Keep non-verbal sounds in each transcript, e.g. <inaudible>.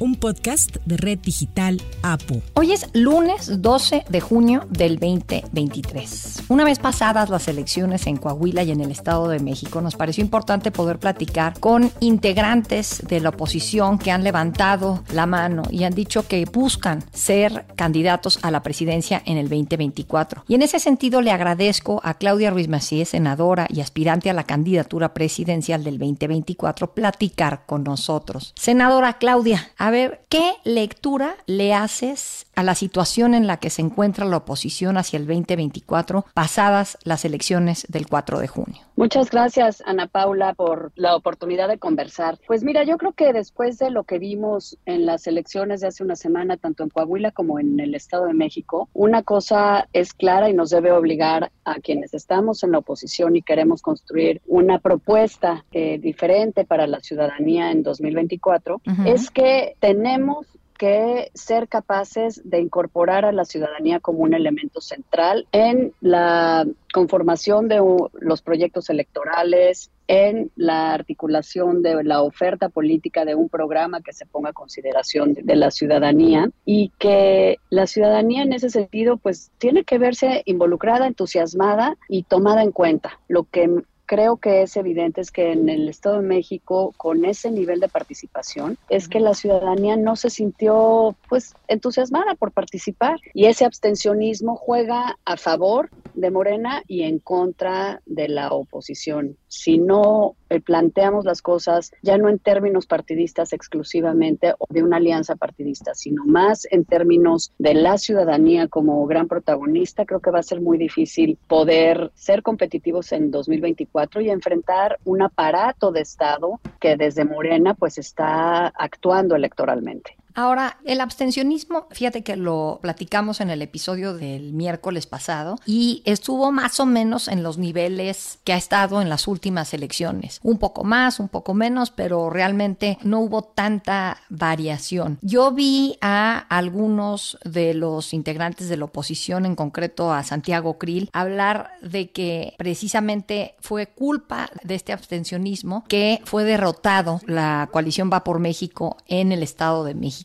un podcast de Red Digital APO. Hoy es lunes 12 de junio del 2023. Una vez pasadas las elecciones en Coahuila y en el Estado de México, nos pareció importante poder platicar con integrantes de la oposición que han levantado la mano y han dicho que buscan ser candidatos a la presidencia en el 2024. Y en ese sentido le agradezco a Claudia Ruiz Macías, senadora y aspirante a la candidatura presidencial del 2024, platicar con nosotros. Senadora Claudia, a ver, ¿qué lectura le haces a la situación en la que se encuentra la oposición hacia el 2024 pasadas las elecciones del 4 de junio? Muchas gracias, Ana Paula, por la oportunidad de conversar. Pues mira, yo creo que después de lo que vimos en las elecciones de hace una semana, tanto en Coahuila como en el Estado de México, una cosa es clara y nos debe obligar a quienes estamos en la oposición y queremos construir una propuesta eh, diferente para la ciudadanía en 2024, es que tenemos que ser capaces de incorporar a la ciudadanía como un elemento central en la conformación de los proyectos electorales, en la articulación de la oferta política de un programa que se ponga a consideración de la ciudadanía y que la ciudadanía en ese sentido pues tiene que verse involucrada, entusiasmada y tomada en cuenta. Lo que creo que es evidente es que en el Estado de México, con ese nivel de participación, es que la ciudadanía no se sintió pues entusiasmada por participar y ese abstencionismo juega a favor de Morena y en contra de la oposición. Si no planteamos las cosas ya no en términos partidistas exclusivamente o de una alianza partidista, sino más en términos de la ciudadanía como gran protagonista, creo que va a ser muy difícil poder ser competitivos en 2024 y enfrentar un aparato de Estado que desde Morena pues está actuando electoralmente. Ahora, el abstencionismo, fíjate que lo platicamos en el episodio del miércoles pasado y estuvo más o menos en los niveles que ha estado en las últimas elecciones. Un poco más, un poco menos, pero realmente no hubo tanta variación. Yo vi a algunos de los integrantes de la oposición, en concreto a Santiago Krill, hablar de que precisamente fue culpa de este abstencionismo que fue derrotado la coalición Va por México en el Estado de México.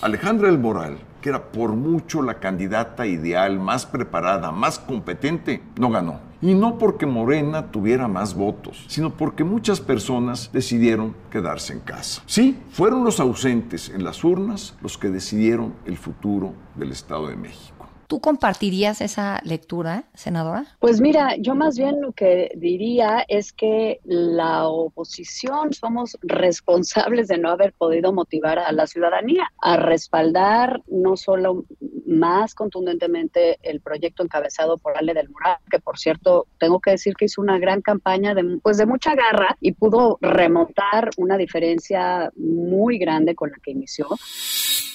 Alejandra El Moral, que era por mucho la candidata ideal, más preparada, más competente, no ganó. Y no porque Morena tuviera más votos, sino porque muchas personas decidieron quedarse en casa. Sí, fueron los ausentes en las urnas los que decidieron el futuro del Estado de México. ¿Tú compartirías esa lectura, senadora? Pues mira, yo más bien lo que diría es que la oposición somos responsables de no haber podido motivar a la ciudadanía a respaldar no solo más contundentemente el proyecto encabezado por Ale del Moral, que por cierto tengo que decir que hizo una gran campaña de, pues de mucha garra y pudo remontar una diferencia muy grande con la que inició.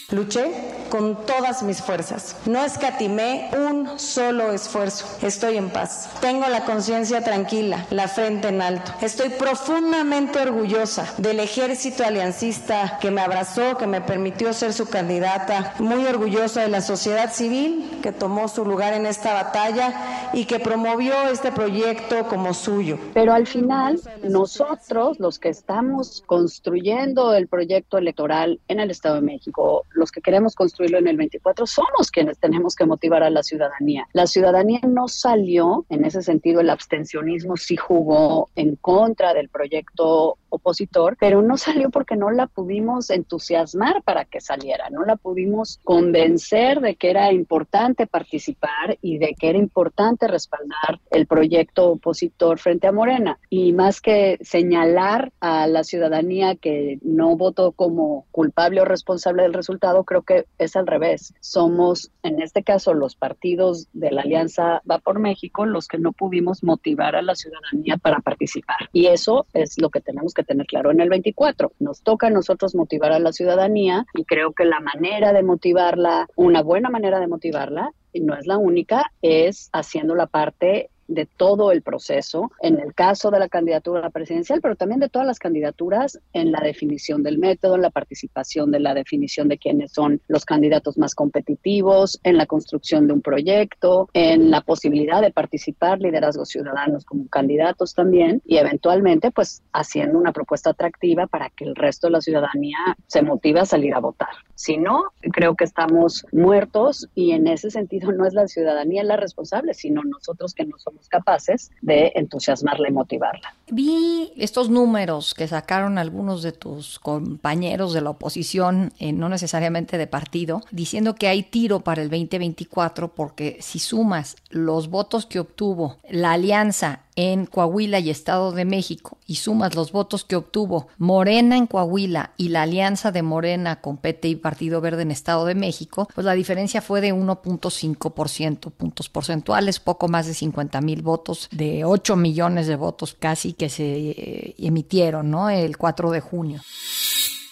Luché con todas mis fuerzas. No escatimé un solo esfuerzo. Estoy en paz. Tengo la conciencia tranquila, la frente en alto. Estoy profundamente orgullosa del ejército aliancista que me abrazó, que me permitió ser su candidata. Muy orgullosa de la sociedad civil que tomó su lugar en esta batalla y que promovió este proyecto como suyo. Pero al final, nosotros, los que estamos construyendo el proyecto electoral en el Estado de México, los que queremos construirlo en el 24, somos quienes tenemos que motivar a la ciudadanía. La ciudadanía no salió, en ese sentido el abstencionismo sí jugó en contra del proyecto opositor, pero no salió porque no la pudimos entusiasmar para que saliera, no la pudimos convencer de que era importante participar y de que era importante respaldar el proyecto opositor frente a Morena. Y más que señalar a la ciudadanía que no votó como culpable o responsable del resultado, creo que es al revés. Somos, en este caso, los partidos de la Alianza Va por México los que no pudimos motivar a la ciudadanía para participar. Y eso es lo que tenemos que tener claro en el 24. Nos toca a nosotros motivar a la ciudadanía y creo que la manera de motivarla, una buena manera de motivarla, y no es la única, es haciendo la parte de todo el proceso, en el caso de la candidatura presidencial, pero también de todas las candidaturas en la definición del método, en la participación de la definición de quiénes son los candidatos más competitivos, en la construcción de un proyecto, en la posibilidad de participar liderazgos ciudadanos como candidatos también y eventualmente pues haciendo una propuesta atractiva para que el resto de la ciudadanía se motive a salir a votar. Si no, creo que estamos muertos y en ese sentido no es la ciudadanía la responsable, sino nosotros que no somos capaces de entusiasmarla y motivarla. Vi estos números que sacaron algunos de tus compañeros de la oposición, eh, no necesariamente de partido, diciendo que hay tiro para el 2024 porque si sumas los votos que obtuvo la alianza en Coahuila y Estado de México y sumas los votos que obtuvo Morena en Coahuila y la alianza de Morena con PT y Partido Verde en Estado de México, pues la diferencia fue de 1.5% puntos porcentuales, poco más de 50 mil votos, de 8 millones de votos casi que se eh, emitieron, ¿no? El 4 de junio.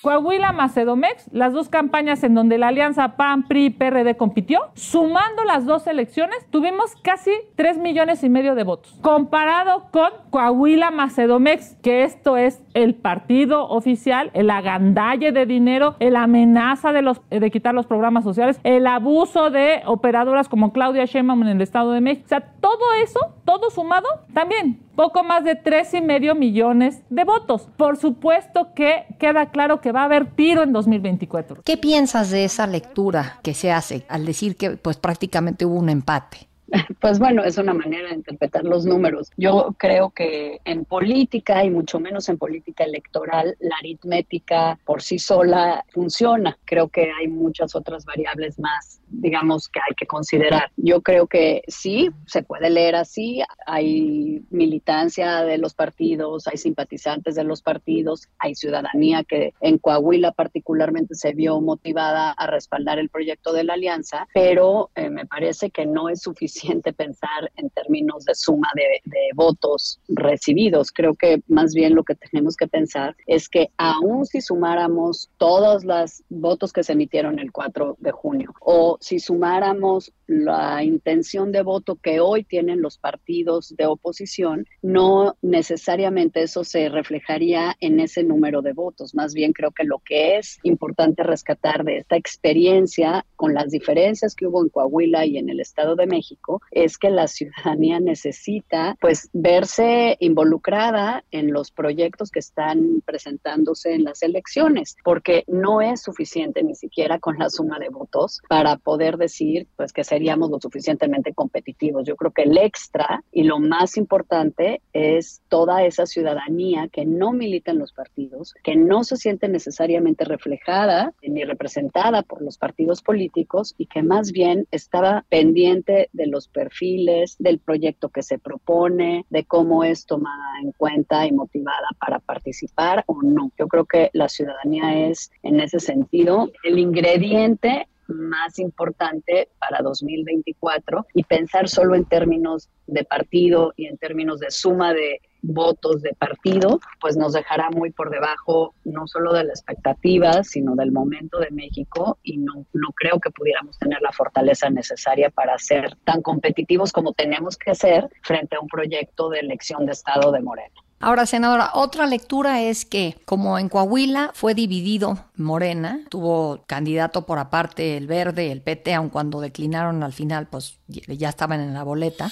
Coahuila Macedomex, las dos campañas en donde la alianza PAN, PRI, PRD compitió, sumando las dos elecciones, tuvimos casi 3 millones y medio de votos. Comparado con Coahuila Macedomex, que esto es el partido oficial, el agandalle de dinero, la amenaza de, los, de quitar los programas sociales, el abuso de operadoras como Claudia Sheinbaum en el Estado de México. O sea, todo eso, todo sumado, también poco más de tres y medio millones de votos. Por supuesto que queda claro que va a haber tiro en 2024. ¿Qué piensas de esa lectura que se hace al decir que pues prácticamente hubo un empate? <laughs> Pues bueno, es una manera de interpretar los números. Yo creo que en política y mucho menos en política electoral, la aritmética por sí sola funciona. Creo que hay muchas otras variables más, digamos, que hay que considerar. Yo creo que sí, se puede leer así. Hay militancia de los partidos, hay simpatizantes de los partidos, hay ciudadanía que en Coahuila particularmente se vio motivada a respaldar el proyecto de la alianza, pero eh, me parece que no es suficiente pensar en términos de suma de, votos recibidos. Creo que más bien lo que tenemos que pensar es que aún si sumáramos todos los votos que se emitieron el 4 de junio o si sumáramos la intención de voto que hoy tienen los partidos de oposición, no necesariamente eso se reflejaría en ese número de votos. Más bien creo que lo que es importante rescatar de esta experiencia con las diferencias que hubo en Coahuila y en el Estado de México es que la ciudadanía necesita pues verse involucrada en los proyectos que están presentándose en las elecciones, porque no es suficiente ni siquiera con la suma de votos para poder decir pues que seríamos lo suficientemente competitivos. Yo creo que el extra y lo más importante es toda esa ciudadanía que no milita en los partidos, que no se siente necesariamente reflejada ni representada por los partidos políticos y que más bien estaba pendiente de los perfiles, del proyecto que se propone, de cómo es tomada en cuenta y motivada para participar o no. Yo creo que la ciudadanía es, en ese sentido, el ingrediente más importante para 2024 y pensar solo en términos de partido y en términos de suma de votos de partido, pues nos dejará muy por debajo no solo de la expectativa, sino del momento de México y no, no creo que pudiéramos tener la fortaleza necesaria para ser tan competitivos como tenemos que ser frente a un proyecto de elección de Estado de Morena. Ahora, senadora, otra lectura es que como en Coahuila fue dividido Morena, tuvo candidato por aparte el Verde, el PT, aun cuando declinaron al final, pues ya estaban en la boleta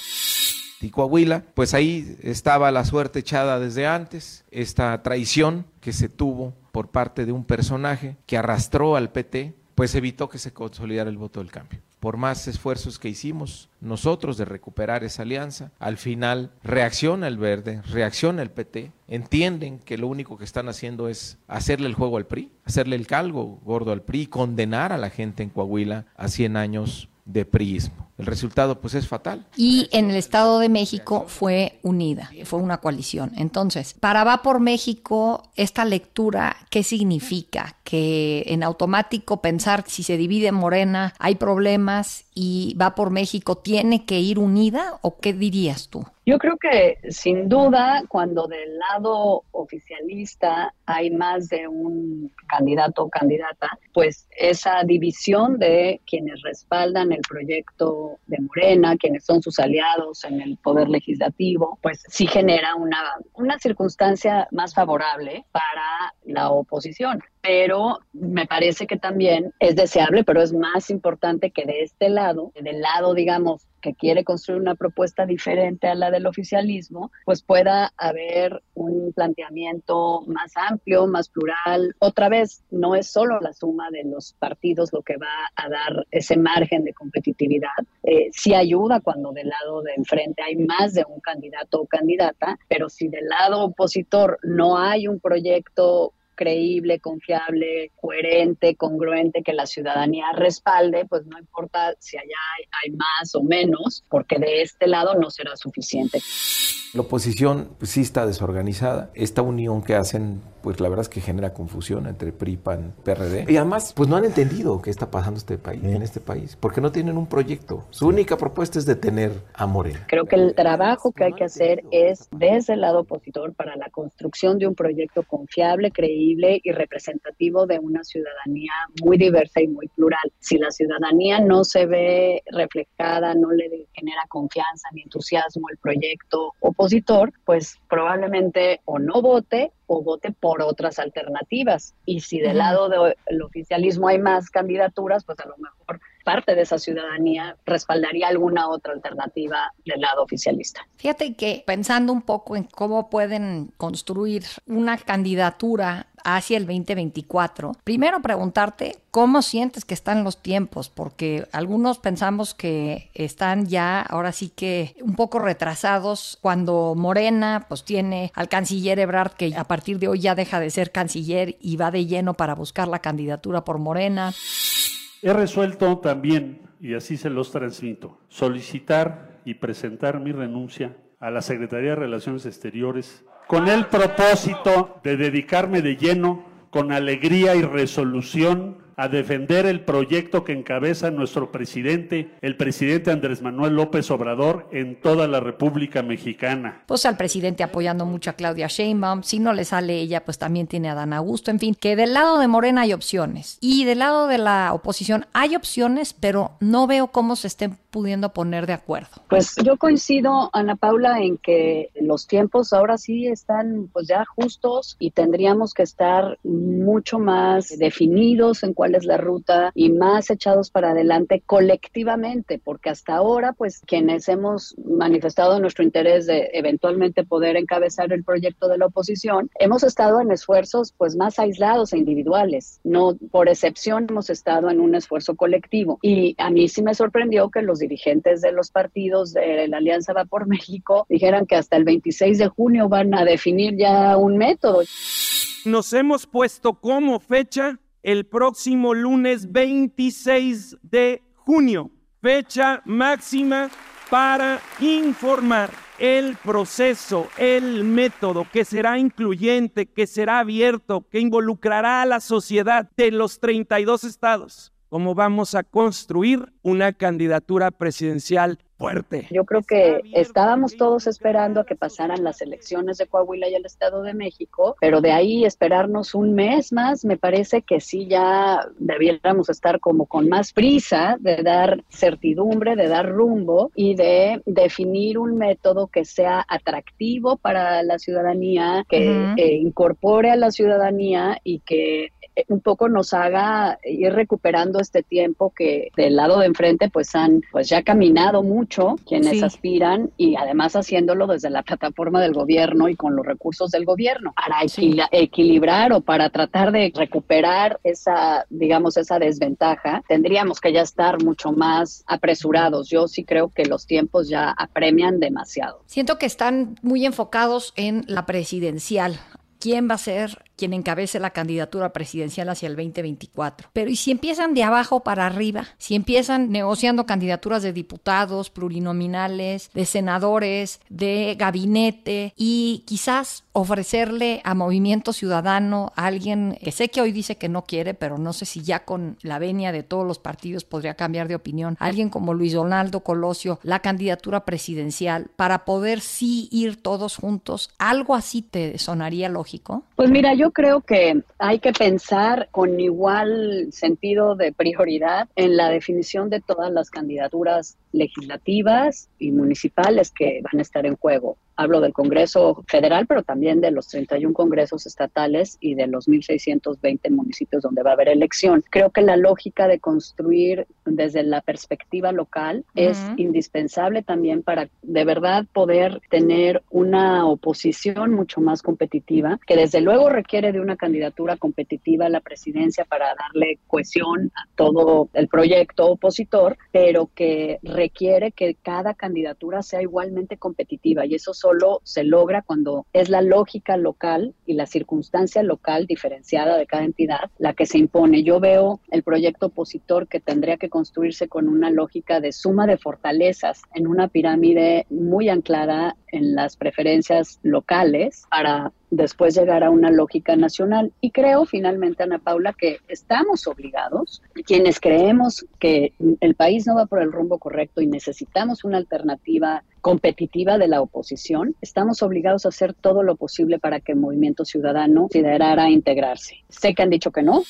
y Coahuila, pues ahí estaba la suerte echada desde antes, esta traición que se tuvo por parte de un personaje que arrastró al PT, pues evitó que se consolidara el voto del cambio. Por más esfuerzos que hicimos nosotros de recuperar esa alianza, al final reacciona el verde, reacciona el PT, entienden que lo único que están haciendo es hacerle el juego al PRI, hacerle el calgo gordo al PRI, condenar a la gente en Coahuila a 100 años de priismo. El resultado pues es fatal. Y en el Estado de México fue unida, fue una coalición. Entonces, para Va por México, esta lectura, ¿qué significa? Que en automático pensar si se divide en Morena hay problemas y Va por México tiene que ir unida o qué dirías tú? Yo creo que sin duda cuando del lado oficialista hay más de un candidato o candidata, pues esa división de quienes respaldan el proyecto de Morena, quienes son sus aliados en el poder legislativo, pues sí genera una, una circunstancia más favorable para la oposición. Pero me parece que también es deseable, pero es más importante que de este lado, del lado, digamos, que quiere construir una propuesta diferente a la del oficialismo, pues pueda haber un planteamiento más amplio, más plural. Otra vez, no es solo la suma de los partidos lo que va a dar ese margen de competitividad. Eh, sí ayuda cuando del lado de enfrente hay más de un candidato o candidata, pero si del lado opositor no hay un proyecto creíble, confiable, coherente, congruente, que la ciudadanía respalde, pues no importa si allá hay, más o menos, porque de este lado no será suficiente. La oposición pues, sí está desorganizada. Esta unión que hacen, pues la verdad es que genera confusión entre PRI, PAN, PRD. Y además, pues no han entendido qué está pasando este país, en este país, porque no tienen un proyecto. Su única propuesta es detener a Morena. Creo que el trabajo que hay que hacer es desde el lado opositor para la construcción de un proyecto confiable, creíble y representativo de una ciudadanía muy diversa y muy plural. Si la ciudadanía no se ve reflejada, no le genera confianza ni entusiasmo el proyecto o pues probablemente o no vote o vote por otras alternativas. Y si del lado del oficialismo hay más candidaturas, pues a lo mejor parte de esa ciudadanía respaldaría alguna otra alternativa del lado oficialista. Fíjate que pensando un poco en cómo pueden construir una candidatura hacia el 2024, primero preguntarte cómo sientes que están los tiempos, porque algunos pensamos que están ya ahora sí que un poco retrasados cuando Morena pues tiene al canciller Ebrard que a partir de hoy ya deja de ser canciller y va de lleno para buscar la candidatura por Morena. He resuelto también, y así se los transmito, solicitar y presentar mi renuncia a la Secretaría de Relaciones Exteriores con el propósito de dedicarme de lleno, con alegría y resolución, a defender el proyecto que encabeza nuestro presidente, el presidente Andrés Manuel López Obrador, en toda la República Mexicana. Pues al presidente apoyando mucho a Claudia Sheinbaum, si no le sale ella, pues también tiene a Dan Augusto, en fin, que del lado de Morena hay opciones y del lado de la oposición hay opciones, pero no veo cómo se estén pudiendo poner de acuerdo. Pues yo coincido, Ana Paula, en que los tiempos ahora sí están pues ya justos y tendríamos que estar mucho más definidos en cuál es la ruta y más echados para adelante colectivamente, porque hasta ahora, pues quienes hemos manifestado nuestro interés de eventualmente poder encabezar el proyecto de la oposición, hemos estado en esfuerzos pues más aislados e individuales, no por excepción hemos estado en un esfuerzo colectivo y a mí sí me sorprendió que los dirigentes de los partidos de la Alianza Va por México dijeran que hasta el 26 de junio van a definir ya un método. Nos hemos puesto como fecha el próximo lunes 26 de junio, fecha máxima para informar el proceso, el método que será incluyente, que será abierto, que involucrará a la sociedad de los 32 estados, cómo vamos a construir una candidatura presidencial yo creo que estábamos todos esperando a que pasaran las elecciones de Coahuila y el Estado de México, pero de ahí esperarnos un mes más, me parece que sí ya debiéramos estar como con más prisa de dar certidumbre, de dar rumbo y de definir un método que sea atractivo para la ciudadanía, que incorpore a la ciudadanía y que eh, un poco nos haga ir recuperando este tiempo que del lado de enfrente pues han pues ya caminado mucho quienes aspiran y además haciéndolo desde la plataforma del gobierno y con los recursos del gobierno para equilibrar o para tratar de recuperar esa digamos esa desventaja tendríamos que ya estar mucho más apresurados. Yo sí creo que los tiempos ya apremian demasiado. Siento que están muy enfocados en la presidencial. Quién va a ser quien encabece la candidatura presidencial hacia el 2024. Pero ¿y si empiezan de abajo para arriba? Si empiezan negociando candidaturas de diputados, plurinominales, de senadores, de gabinete y quizás ofrecerle a Movimiento Ciudadano a alguien que sé que hoy dice que no quiere, pero no sé si ya con la venia de todos los partidos podría cambiar de opinión, alguien como Luis Donaldo Colosio, la candidatura presidencial para poder sí ir todos juntos, ¿algo así te sonaría lógico? Pues mira, yo yo creo que hay que pensar con igual sentido de prioridad en la definición de todas las candidaturas legislativas y municipales que van a estar en juego. Hablo del Congreso Federal, pero también de los 31 congresos estatales y de los 1.620 municipios donde va a haber elección. Creo que la lógica de construir desde la perspectiva local es indispensable también para de verdad poder tener una oposición mucho más competitiva, que desde luego requiere de una candidatura competitiva a la presidencia para darle cohesión a todo el proyecto opositor, pero que requiere que cada candidatura sea igualmente competitiva y eso solo se logra cuando es la lógica local y la circunstancia local diferenciada de cada entidad la que se impone. Yo veo el proyecto opositor que tendría que construirse con una lógica de suma de fortalezas en una pirámide muy anclada en las preferencias locales para después llegar a una lógica nacional. Y creo finalmente, Ana Paula, que estamos obligados, quienes creemos que el país no va por el rumbo correcto y necesitamos una alternativa competitiva de la oposición, estamos obligados a hacer todo lo posible para que el movimiento ciudadano considerara integrarse. Sé que han dicho que no,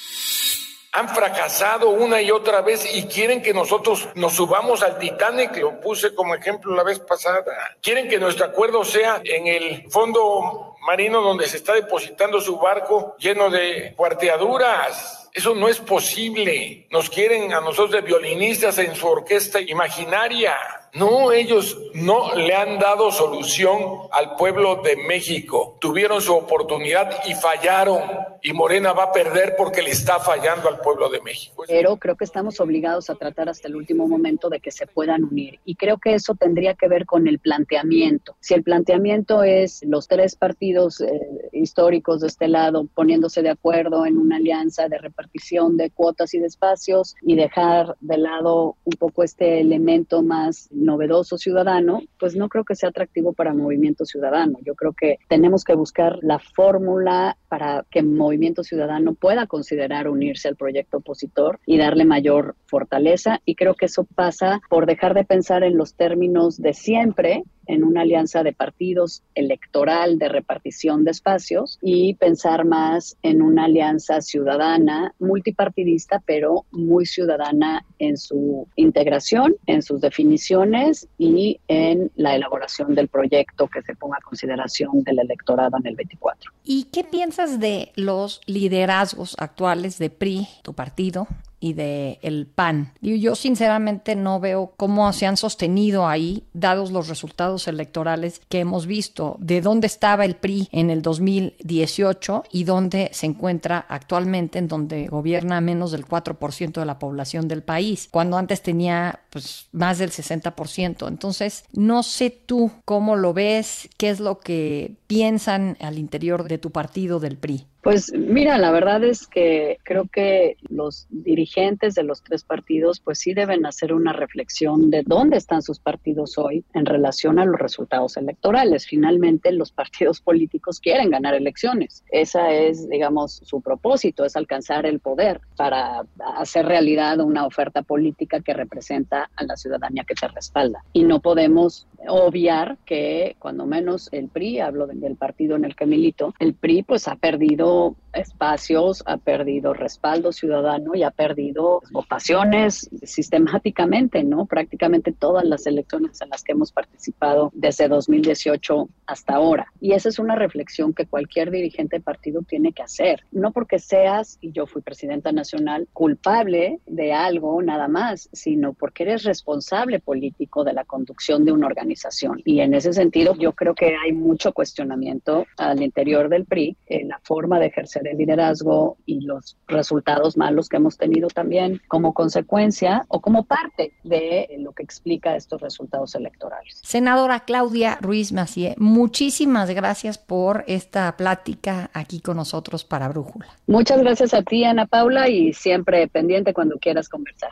han fracasado una y otra vez y quieren que nosotros nos subamos al Titanic, lo puse como ejemplo la vez pasada. Quieren que nuestro acuerdo sea en el fondo marino donde se está depositando su barco lleno de cuarteaduras. Eso no es posible. Nos quieren a nosotros de violinistas en su orquesta imaginaria. No, ellos no le han dado solución al pueblo de México. Tuvieron su oportunidad y fallaron. Y Morena va a perder porque le está fallando al pueblo de México. Pero creo que estamos obligados a tratar hasta el último momento de que se puedan unir. Y creo que eso tendría que ver con el planteamiento. Si el planteamiento es los tres partidos eh, históricos de este lado poniéndose de acuerdo en una alianza de repartición de cuotas y de espacios y dejar de lado un poco este elemento más novedoso ciudadano, pues no creo que sea atractivo para Movimiento Ciudadano. Yo creo que tenemos que buscar la fórmula para que Movimiento Ciudadano pueda considerar unirse al proyecto opositor y darle mayor fortaleza. Y creo que eso pasa por dejar de pensar en los términos de siempre en una alianza de partidos electoral de repartición de espacios y pensar más en una alianza ciudadana, multipartidista, pero muy ciudadana en su integración, en sus definiciones y en la elaboración del proyecto que se ponga a consideración del electorado en el 24. ¿Y qué piensas de los liderazgos actuales de PRI, tu partido, y de el PAN. Yo sinceramente no veo cómo se han sostenido ahí, dados los resultados electorales que hemos visto, de dónde estaba el PRI en el 2018 y dónde se encuentra actualmente, en donde gobierna menos del 4% de la población del país, cuando antes tenía pues más del 60%. Entonces, no sé tú cómo lo ves, qué es lo que piensan al interior de tu partido del PRI. Pues mira, la verdad es que creo que los dirigentes de los tres partidos pues sí deben hacer una reflexión de dónde están sus partidos hoy en relación a los resultados electorales. Finalmente los partidos políticos quieren ganar elecciones. Esa es, digamos, su propósito, es alcanzar el poder para hacer realidad una oferta política que representa a la ciudadanía que te respalda. Y no podemos obviar que cuando menos el PRI, hablo del partido en el que milito, el PRI pues ha perdido people espacios, ha perdido respaldo ciudadano y ha perdido votaciones sistemáticamente, ¿no? Prácticamente todas las elecciones en las que hemos participado desde 2018 hasta ahora. Y esa es una reflexión que cualquier dirigente de partido tiene que hacer. No porque seas, y yo fui presidenta nacional, culpable de algo nada más, sino porque eres responsable político de la conducción de una organización. Y en ese sentido, yo creo que hay mucho cuestionamiento al interior del PRI en la forma de ejercer el liderazgo y los resultados malos que hemos tenido también como consecuencia o como parte de lo que explica estos resultados electorales. Senadora Claudia Ruiz Macié, muchísimas gracias por esta plática aquí con nosotros para Brújula. Muchas gracias a ti, Ana Paula, y siempre pendiente cuando quieras conversar.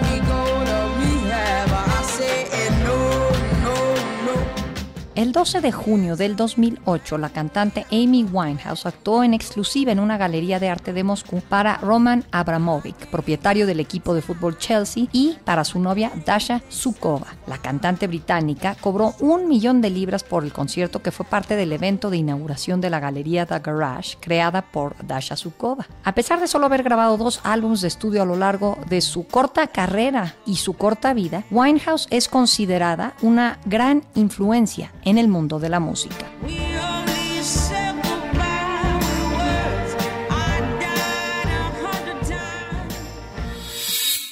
El 12 de junio del 2008, la cantante Amy Winehouse actuó en exclusiva en una galería de arte de Moscú para Roman Abramovich, propietario del equipo de fútbol Chelsea, y para su novia Dasha Sukova. La cantante británica cobró un millón de libras por el concierto que fue parte del evento de inauguración de la galería The Garage, creada por Dasha Sukova. A pesar de solo haber grabado dos álbumes de estudio a lo largo de su corta carrera y su corta vida, Winehouse es considerada una gran influencia en el mundo de la música.